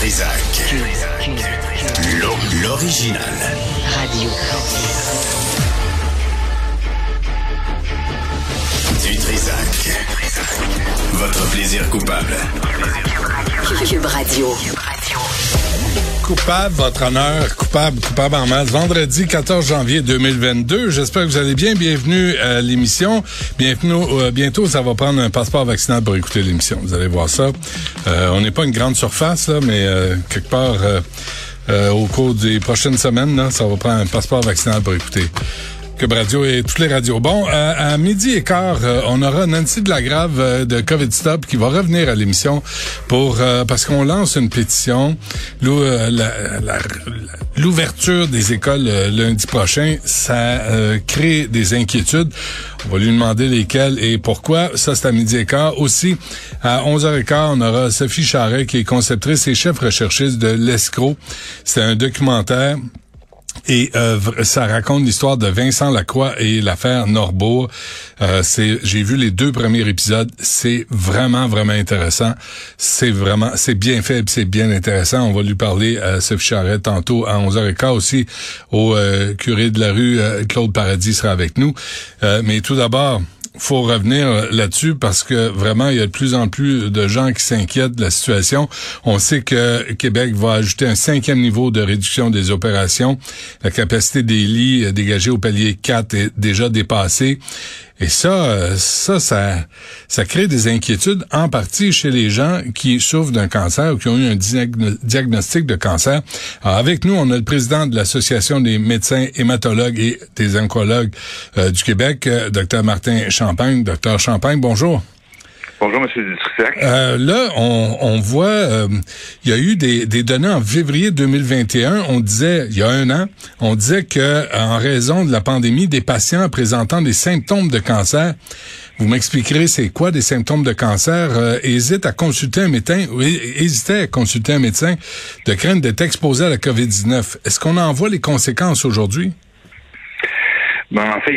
Trisac. L'original. Radio. Du Trisac. Votre plaisir coupable. Cube Radio. Coupable, votre honneur, coupable, coupable en masse. Vendredi 14 janvier 2022. J'espère que vous allez bien. Bienvenue à l'émission. Bienvenue. euh, bientôt, ça va prendre un passeport vaccinal pour écouter l'émission. Vous allez voir ça. Euh, on n'est pas une grande surface, là, mais euh, quelque part euh, au cours des prochaines semaines, ça va prendre un passeport vaccinal pour écouter. Cube Radio et toutes les radios. Bon, euh, à midi et quart, euh, on aura Nancy de la Grave euh, de COVID Stop qui va revenir à l'émission pour euh, parce qu'on lance une pétition. Euh, L'ouverture des écoles euh, lundi prochain, ça crée des inquiétudes. On va lui demander lesquelles et pourquoi. Ça, c'est à midi et quart. Aussi, à 11h15, on aura Sophie Charret qui est conceptrice et chef recherchiste de l'Escroc. C'est un documentaire et euh, ça raconte l'histoire de Vincent Lacroix et l'affaire Norbourg. Euh, c'est, j'ai vu les deux premiers épisodes. C'est vraiment vraiment intéressant. C'est vraiment, c'est bien fait, c'est bien intéressant. On va lui parler à Sophie Charette tantôt à 11h15 aussi. Au euh, curé de la rue, euh, Claude Paradis sera avec nous. Euh, mais tout d'abord faut revenir là-dessus parce que vraiment, il y a de plus en plus de gens qui s'inquiètent de la situation. On sait que Québec va ajouter un cinquième niveau de réduction des opérations. La capacité des lits euh, dégagés au palier 4 est déjà dépassée. Et ça, euh, ça, ça, ça crée des inquiétudes en partie chez les gens qui souffrent d'un cancer ou qui ont eu un diagno- diagnostic de cancer. Avec nous, on a le président de l'Association des médecins hématologues et des oncologues euh, du Québec, euh, Dr Martin Champagne. Docteur Champagne, bonjour. Bonjour, Monsieur Dutrisac. Euh, là, on, on voit, euh, il y a eu des, des données en février 2021. On disait, il y a un an, on disait que en raison de la pandémie, des patients présentant des symptômes de cancer, vous m'expliquerez c'est quoi des symptômes de cancer, euh, hésitent à consulter un médecin, ou hésitaient à consulter un médecin de crainte d'être exposé à la COVID-19. Est-ce qu'on en voit les conséquences aujourd'hui? Bon, en fait,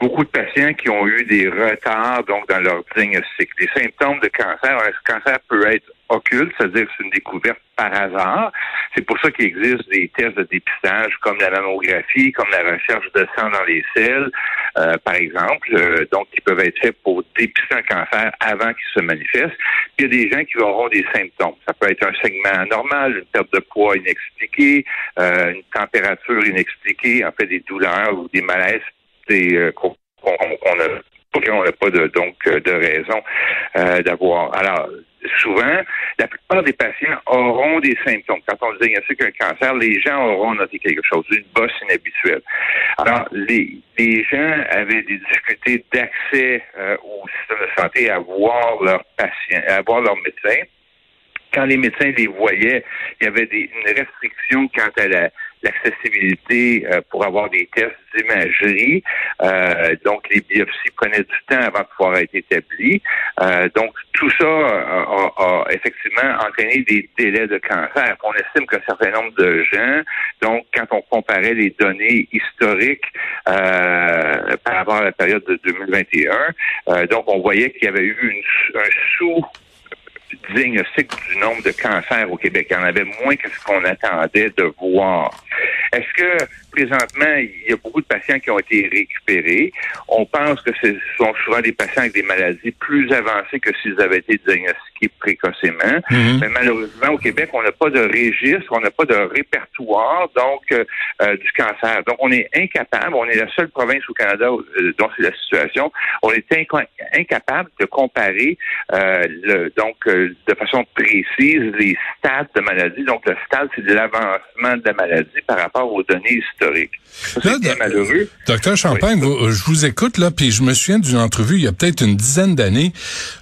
beaucoup de patients qui ont eu des retards donc dans leur diagnostic. Les symptômes de cancer, un cancer peut être occulte, c'est-à-dire que c'est une découverte par hasard. C'est pour ça qu'il existe des tests de dépistage comme la mammographie, comme la recherche de sang dans les selles, euh, par exemple, euh, donc qui peuvent être faits pour dépister un cancer avant qu'il se manifeste. Puis il y a des gens qui auront des symptômes. Ça peut être un segment anormal, une perte de poids inexpliquée, euh, une température inexpliquée, en fait des douleurs ou des malaises des, euh, qu'on qu'on- qu'on a pour lesquels on n'a pas de, donc euh, de raison euh, d'avoir. Alors, souvent, la plupart des patients auront des symptômes. Quand on diagnostique un cancer, les gens auront noté quelque chose, une bosse inhabituelle. Alors, les, gens avaient des difficultés d'accès au système de santé à voir leurs patients, à voir leurs médecins quand les médecins les voyaient, il y avait des, une restriction quant à la, l'accessibilité euh, pour avoir des tests d'imagerie. Euh, donc, les biopsies prenaient du temps avant de pouvoir être établies. Euh, donc, tout ça a, a- a effectivement entraîné des délais de cancer. On estime qu'un certain nombre de gens, donc, quand on comparait les données historiques euh, par rapport à la période de 2021, euh, donc, on voyait qu'il y avait eu une- un sous diagnostic du nombre de cancers au Québec. Il y en avait moins que ce qu'on attendait de voir. Est-ce que présentement, il y a beaucoup de patients qui ont été récupérés? On pense que ce sont souvent des patients avec des maladies plus avancées que s'ils avaient été diagnostiqués précocement. Mais malheureusement, au Québec, on n'a pas de registre, on n'a pas de répertoire donc euh, euh, du cancer. Donc, on est incapable, on est la seule province au Canada euh, dont c'est la situation, on est inca- incapable de comparer euh, le, donc euh, de façon précise les stades de maladie. Donc, le stade, c'est de l'avancement de la maladie par rapport aux données historiques. C'est bien malheureux. Docteur Champagne, vous- je vous écoute là, puis je me souviens d'une entrevue il y a peut-être une dizaine d'années.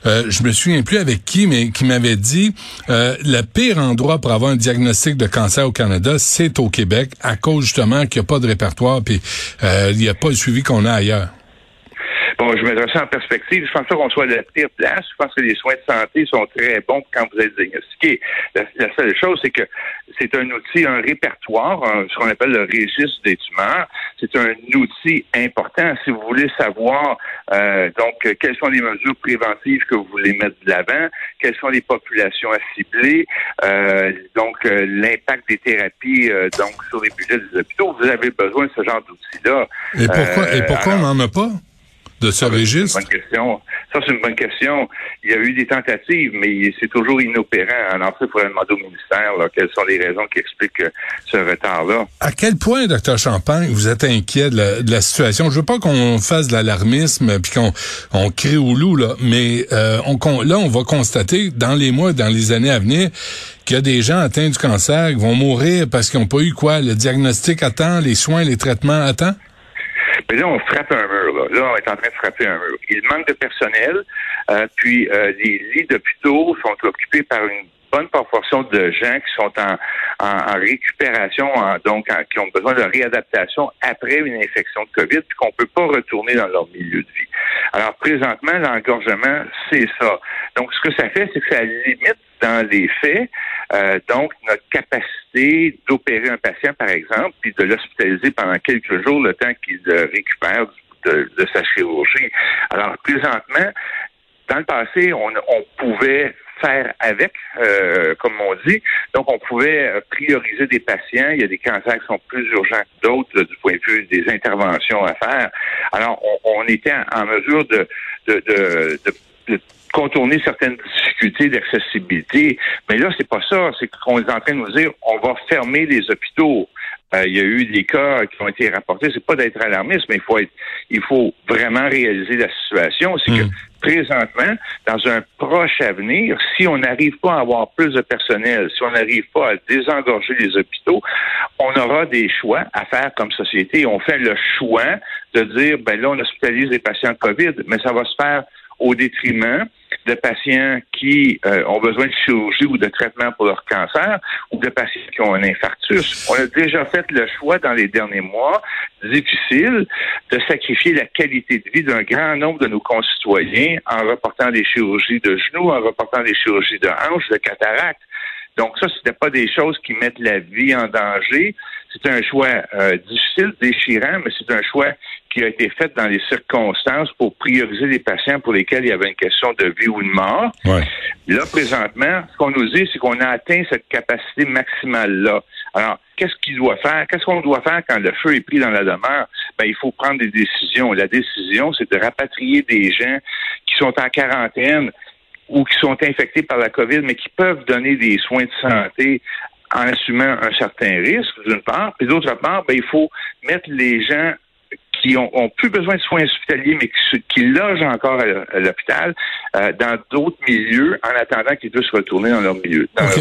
Euh, je me souviens plus avec qui, mais qui m'avait dit euh, le pire endroit pour avoir un diagnostic de cancer au Canada, c'est au Québec, à cause justement qu'il n'y a pas de répertoire, puis euh, il n'y a pas le suivi qu'on a ailleurs. Bon, je mettrai ça en perspective. Je pense pas qu'on soit à la pire place. Je pense que les soins de santé sont très bons quand vous êtes diagnostiqué. La, la seule chose, c'est que c'est un outil, un répertoire, un- ce qu'on appelle le registre des tumeurs. C'est un outil important si vous voulez savoir euh, donc euh, quelles sont les mesures préventives que vous voulez mettre de l'avant, quelles sont les populations à cibler, euh, donc euh, l'impact des thérapies euh, donc sur les budgets des hôpitaux. Vous avez besoin de ce genre d'outils-là. Et pourquoi, et Euh, pourquoi alors- on n'en a pas? De ce ah, ben, registre? bonne question. Ça, c'est une bonne question. Il y a eu des tentatives, mais c'est toujours inopérant. Alors, il faudrait demander au ministère là, quelles sont les raisons qui expliquent euh, ce retard-là. À quel point, docteur Champagne, vous êtes inquiet de la, de la situation? Je veux pas qu'on fasse de l'alarmisme puis qu'on on crie au loup, là, mais euh, on, là, on va constater dans les mois, dans les années à venir, qu'il y a des gens atteints du cancer qui vont mourir parce qu'ils n'ont pas eu quoi? Le diagnostic à temps, les soins, les traitements à temps? Mais là, on frappe un mur. Là, là on est en train de frapper un mur. Il manque de personnel. euh, puis, euh, les lits d'hôpitaux sont occupés par une bonne proportion de gens qui sont en, en, récupération, en- donc qui ont besoin de réadaptation après une infection de COVID, puis qu'on peut pas retourner dans leur milieu de vie. Alors, présentement, l'engorgement, c'est ça. Donc, ce que ça fait, c'est que ça limite dans les faits, euh, donc, notre capacité d'opérer un patient, par exemple, puis de l'hospitaliser pendant quelques jours, le temps qu'il récupère de, sa chirurgie. Alors, présentement, dans le passé, on, on pouvait faire avec, euh, comme on dit. Donc, on pouvait euh, prioriser des patients. Il y a des cancers qui sont plus urgents que d'autres du point de vue des interventions à faire. Alors, on, on était en, mesure de, de, de, de contourner certaines difficultés d'accessibilité. Mais là, c'est pas ça. C'est qu'on est en train de nous dire, on va fermer les hôpitaux. Euh, il y a eu des cas qui ont été rapportés. C'est pas d'être alarmiste, mais il faut être, il faut vraiment réaliser la situation. C'est que Mm. présentement, dans un proche avenir, si on n'arrive pas à avoir plus de personnel, si on n'arrive pas à désengorger les hôpitaux, on aura des choix à faire comme société. On fait le choix de dire, ben là, on hospitalise les patients COVID, mais ça va se faire au détriment de patients qui euh, ont besoin de chirurgie ou de traitement pour leur cancer ou de patients qui ont un infarctus. On a déjà fait le choix dans les derniers mois difficile de sacrifier la qualité de vie d'un grand nombre de nos concitoyens en reportant des chirurgies de genoux, en reportant des chirurgies de hanches, de cataracte. Donc ça, c'était pas des choses qui mettent la vie en danger. C'est un choix euh, difficile, déchirant, mais c'est un choix qui a été fait dans les circonstances pour prioriser les patients pour lesquels il y avait une question de vie ou de mort. Ouais. Là, présentement, ce qu'on nous dit, c'est qu'on a atteint cette capacité maximale-là. Alors, qu'est-ce qu'il doit faire? Qu'est-ce qu'on doit faire quand le feu est pris dans la demeure? Ben, il faut prendre des décisions. La décision, c'est de rapatrier des gens qui sont en quarantaine ou qui sont infectés par la COVID, mais qui peuvent donner des soins de santé en assumant un certain risque, d'une part. Puis d'autre part, ben, il faut mettre les gens qui ont, ont plus besoin de soins hospitaliers, mais qui, qui logent encore à, l'hôpital, euh, dans d'autres milieux, en attendant qu'ils puissent retourner dans leur milieu. Dans leur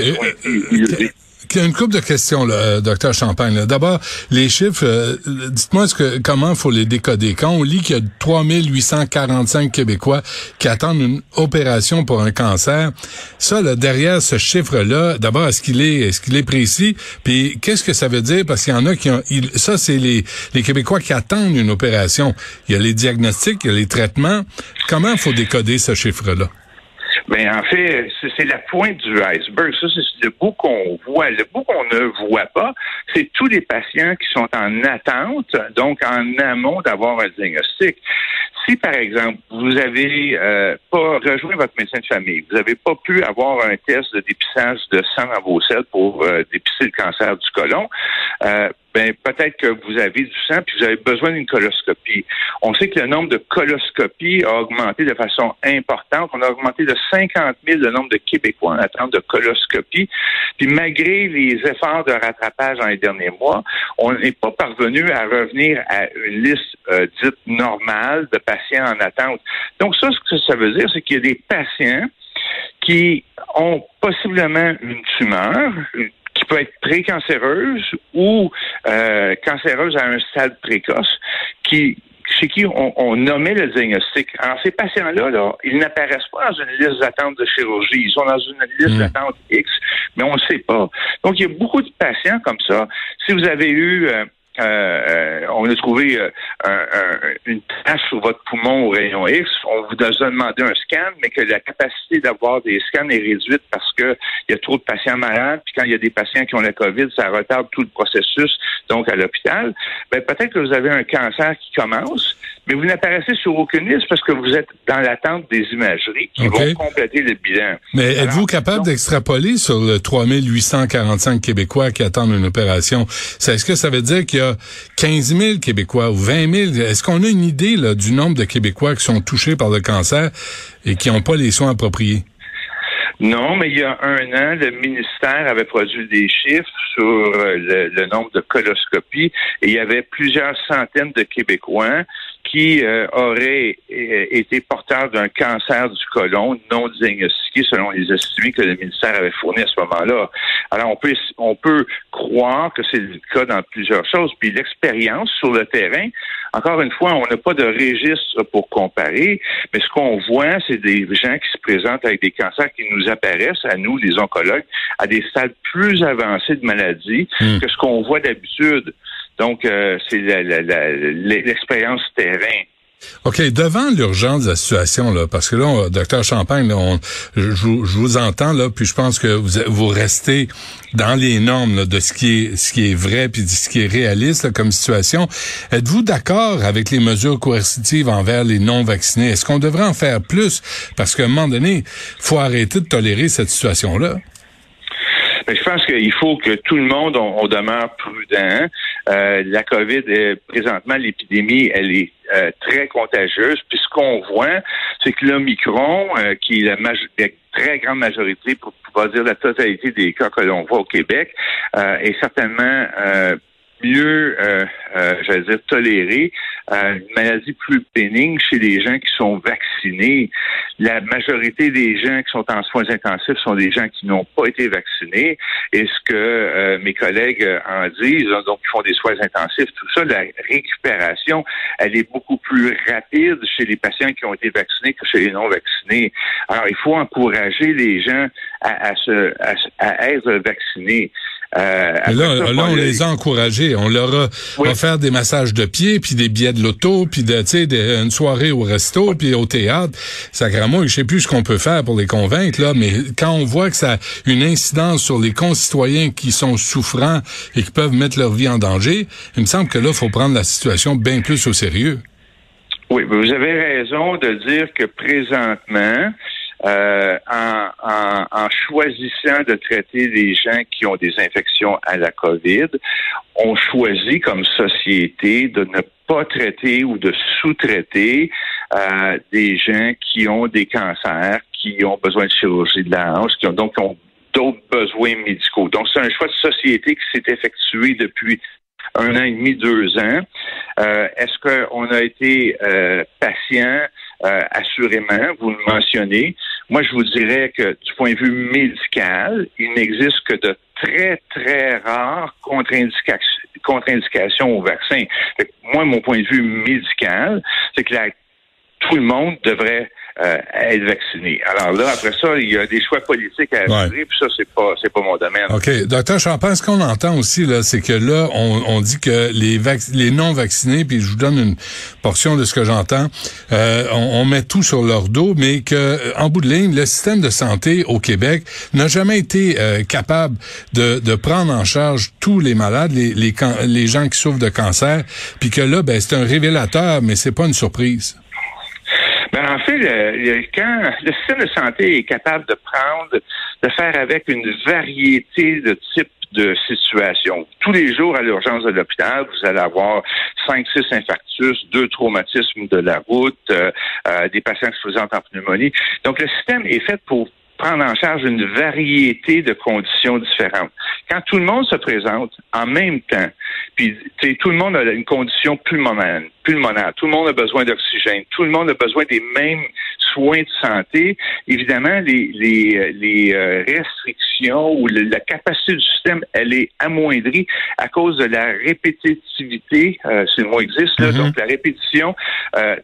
milieu une couple de questions, là, euh, docteur Champagne. D'abord, les chiffres, euh, dites-moi ce que, comment faut les décoder? Quand on lit qu'il y a 3845 Québécois qui attendent une opération pour un cancer, ça, là, derrière ce chiffre-là, d'abord, est-ce qu'il est, est-ce qu'il est précis? Puis, qu'est-ce que ça veut dire? Parce qu'il y en a qui ont, ça, c'est les, les Québécois qui attendent une opération. Il y a les diagnostics, il y a les traitements. Comment faut décoder ce chiffre-là? Mais en fait, c'est la pointe du iceberg. Ça, c'est le bout qu'on voit. Le bout qu'on ne voit pas, c'est tous les patients qui sont en attente, donc en amont d'avoir un diagnostic. Si, par exemple, vous avez euh, pas rejoint votre médecin de famille, vous n'avez pas pu avoir un test de dépistage de sang dans vos selles pour euh, dépister le cancer du côlon, euh, ben peut-être que vous avez du sang puis vous avez besoin d'une coloscopie. On sait que le nombre de coloscopies a augmenté de façon importante. On a augmenté de 50 000 le nombre de Québécois en attente de coloscopie. Puis malgré les efforts de rattrapage dans les derniers mois, on n'est pas parvenu à revenir à une liste euh, dite normale de patients en attente. Donc ça, ce que ça veut dire, c'est qu'il y a des patients qui ont possiblement une tumeur, qui peut être précancéreuse ou euh, cancéreuse à un stade précoce, qui chez qui on, on nommait le diagnostic. Alors, ces patients-là, là, ils n'apparaissent pas dans une liste d'attente de chirurgie. Ils sont dans une liste Mm. d'attente X, mais on ne sait pas. Donc, il y a beaucoup de patients comme ça. Si vous avez eu euh, euh, euh, on a trouvé euh, un, un, une tache sur votre poumon au rayon X, on vous a demandé un scan, mais que la capacité d'avoir des scans est réduite parce que il y a trop de patients malades, puis quand il y a des patients qui ont la COVID, ça retarde tout le processus, donc à l'hôpital. Ben, peut-être que vous avez un cancer qui commence, mais vous n'apparaissez sur aucune liste parce que vous êtes dans l'attente des imageries qui vont compléter le bilan. Mais êtes-vous capable d'extrapoler sur le 3845 Québécois qui attendent une opération? Est-ce que ça veut dire qu'il y a 15 000 Québécois ou 20 000? Est-ce qu'on a une idée du nombre de Québécois qui sont touchés par le cancer et qui n'ont pas les soins appropriés? Non, mais il y a un an, le ministère avait produit des chiffres sur euh, le nombre de coloscopies et il y avait plusieurs centaines de Québécois qui euh, aurait euh, été porteur d'un cancer du côlon non diagnostiqué selon les estimés que le ministère avait fournis à ce moment-là. Alors, on peut, on peut croire que c'est le cas dans plusieurs choses. Puis l'expérience sur le terrain, encore une fois, on n'a pas de registre pour comparer, mais ce qu'on voit, c'est des gens qui se présentent avec des cancers qui nous apparaissent, à nous, les oncologues, à des stades plus avancés de maladie hmm. que ce qu'on voit d'habitude. Donc, euh, c'est l'expérience terrain. OK, devant l'urgence de la situation, là, parce que là, docteur Champagne, là, on, je, vous entends, là, puis je pense que vous, vous restez dans les normes de ce qui est ce qui est vrai puis de ce qui est réaliste comme situation. Êtes-vous d'accord avec les mesures coercitives envers les non-vaccinés? Est-ce qu'on devrait en faire plus? Parce qu'à un moment donné, faut arrêter de tolérer cette situation-là. Ben, je pense qu'il faut que tout le monde, on, demeure prudent. Euh, la COVID, est, présentement, l'épidémie, elle est euh, très contagieuse. Puis ce qu'on voit, c'est que l'Omicron, euh, qui est la, très grande majorité, pour pouvoir dire la totalité des cas que l'on voit au Québec, est certainement mieux, euh, euh, j'allais dire, tolérée, euh, une maladie plus bénigne chez les gens qui sont vaccinés. La majorité des gens qui sont en soins intensifs sont des gens qui n'ont pas été vaccinés. Et ce que euh, mes collègues en disent, donc ils font des soins intensifs, tout ça, la récupération, elle est beaucoup plus rapide chez les patients qui ont été vaccinés que chez les non vaccinés. Alors, il faut encourager les gens à, à, se, à, à être vaccinés. Euh, là, on les a encouragés. On leur a offert des massages de pieds, puis des billets de loto, puis de, une soirée au resto, puis au théâtre. Sacrément, je sais plus ce qu'on peut faire pour les convaincre, là, mais quand on voit que ça a une incidence sur les concitoyens qui sont souffrants et qui peuvent mettre leur vie en danger, il me semble que là, il faut prendre la situation bien plus au sérieux. Oui, vous avez raison de dire que présentement, euh, en, choisissant de traiter les gens qui ont des infections à la COVID, on choisit comme société de ne pas traiter ou de sous-traiter euh, des gens qui ont des cancers, qui ont besoin de chirurgie de la hanche, qui ont donc d'autres besoins médicaux. Donc, c'est un choix de société qui s'est effectué depuis un an et demi, deux ans. Euh, est-ce qu'on a été patient? Assurément, vous le mentionnez. Moi, je vous dirais que du point de vue médical, il n'existe que de très, très rares contre-indications au vaccin. moi, mon point de vue médical, c'est que tout le monde devrait euh, être vacciné. Alors là, après ça, il y a des choix politiques à faire, puis ça, c'est pas c'est pas mon domaine. OK. Docteur Champagne, ce qu'on entend aussi, là, c'est que là, on, on dit que les les non-vaccinés, puis je vous donne une portion de ce que j'entends, euh, on, met tout sur leur dos, mais que en bout de ligne, le système de santé au Québec n'a jamais été euh, capable de, de prendre en charge tous les malades, les, les, les gens qui souffrent de cancer, puis que là, ben, c'est un révélateur, mais c'est pas une surprise. Fait, le, quand le système de santé est capable de prendre, de faire avec une variété de types de situations. Tous les jours à l'urgence de l'hôpital, vous allez avoir cinq, six infarctus, deux traumatismes de la route, euh, euh, des patients qui se présentent en pneumonie. Donc, le système est fait pour prendre en charge une variété de conditions différentes. Quand tout le monde se présente en même temps, puis tout le monde a une condition pulmonaire, pulmonaire. Tout le monde a besoin d'oxygène. Tout le monde a besoin des mêmes soins de santé. Évidemment, les, les, les euh, restrictions ou la capacité du système, elle est amoindrie à cause de la répétitivité, euh, si le mot existe, là, mm-hmm. donc la répétition euh,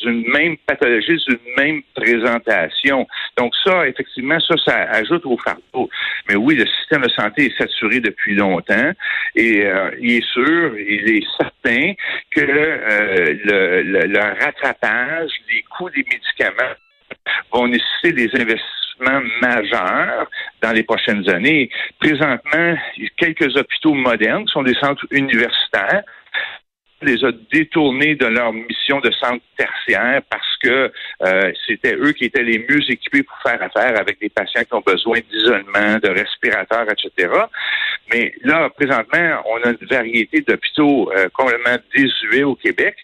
d'une même pathologie, d'une même présentation. Donc ça, effectivement, ça, ça ajoute au fardeau. Mais oui, le système de santé est saturé depuis longtemps et euh, il est sûr, il est certain que le, le rattrapage, les coûts des médicaments vont nécessiter des investissements majeurs dans les prochaines années. Présentement, quelques hôpitaux modernes qui sont des centres universitaires les a détournés de leur mission de centre tertiaire parce que euh, c'était eux qui étaient les mieux équipés pour faire affaire avec des patients qui ont besoin d'isolement, de respirateurs, etc. Mais là, présentement, on a une variété d'hôpitaux euh, complètement désuets au Québec,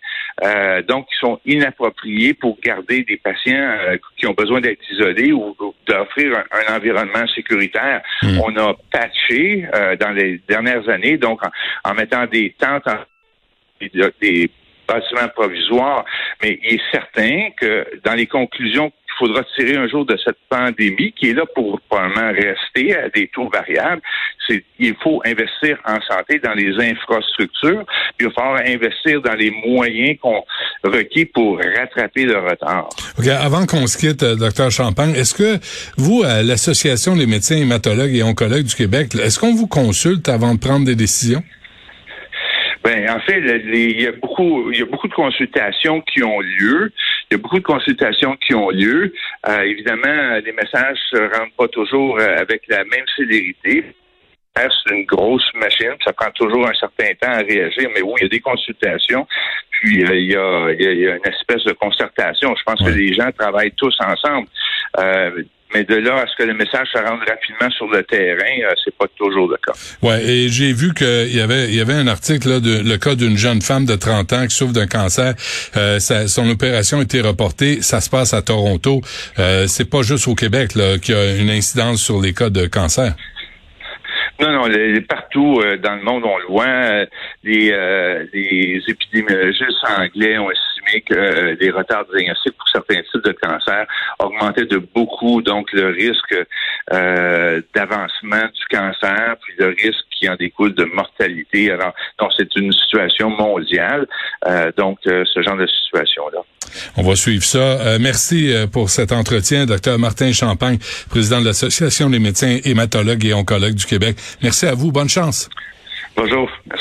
euh, donc qui sont inappropriés pour garder des patients qui ont besoin d'être isolés ou, d'offrir un, environnement sécuritaire. Hmm. On a patché dans les dernières années, donc en mettant des tentes en des bâtiments provisoires, mais il est certain que dans les conclusions qu'il faudra tirer un jour de cette pandémie, qui est là pour probablement rester à des taux variables, c'est il faut investir en santé dans les infrastructures, puis il va falloir investir dans les moyens qu'on requis pour rattraper le retard. Avant qu'on se quitte, euh, docteur Champagne, est-ce que vous, à l'Association des médecins hématologues et oncologues du Québec, est-ce qu'on vous consulte avant de prendre des décisions? Ben, en fait, il y a beaucoup, il y a beaucoup de consultations qui ont lieu. Il y a beaucoup de consultations qui ont lieu. Euh, évidemment, les messages se rendent pas toujours euh, avec la même célérité. C'est une grosse machine, ça prend toujours un certain temps à réagir, mais oui, il y a des consultations, puis euh, il, y a, il, y a, une espèce de concertation. Je pense que les gens travaillent tous ensemble. Euh, mais de là à ce que le message se rende rapidement sur le terrain, euh, c'est pas toujours le cas. Ouais, et j'ai vu qu'il y avait il y avait un article là de le cas d'une jeune femme de 30 ans qui souffre d'un cancer. Euh, son opération a été reportée. Ça se passe à Toronto. Euh, c'est pas juste au Québec là qu'il y a une incidence sur les cas de cancer. Non, non, partout euh, dans le monde, on le voit. Les, les épidémiologistes anglais ont que euh, les retards diagnostiques pour certains types de cancer augmentaient de beaucoup, donc le risque euh, d'avancement du cancer, puis le risque qui en découle de mortalité. Alors, donc c'est une situation mondiale, euh, donc ce genre de situation-là. On va suivre ça. merci pour cet entretien, docteur Martin Champagne, président de l'Association des médecins hématologues et oncologues du Québec. Merci à vous. Bonne chance. Bonjour. Merci.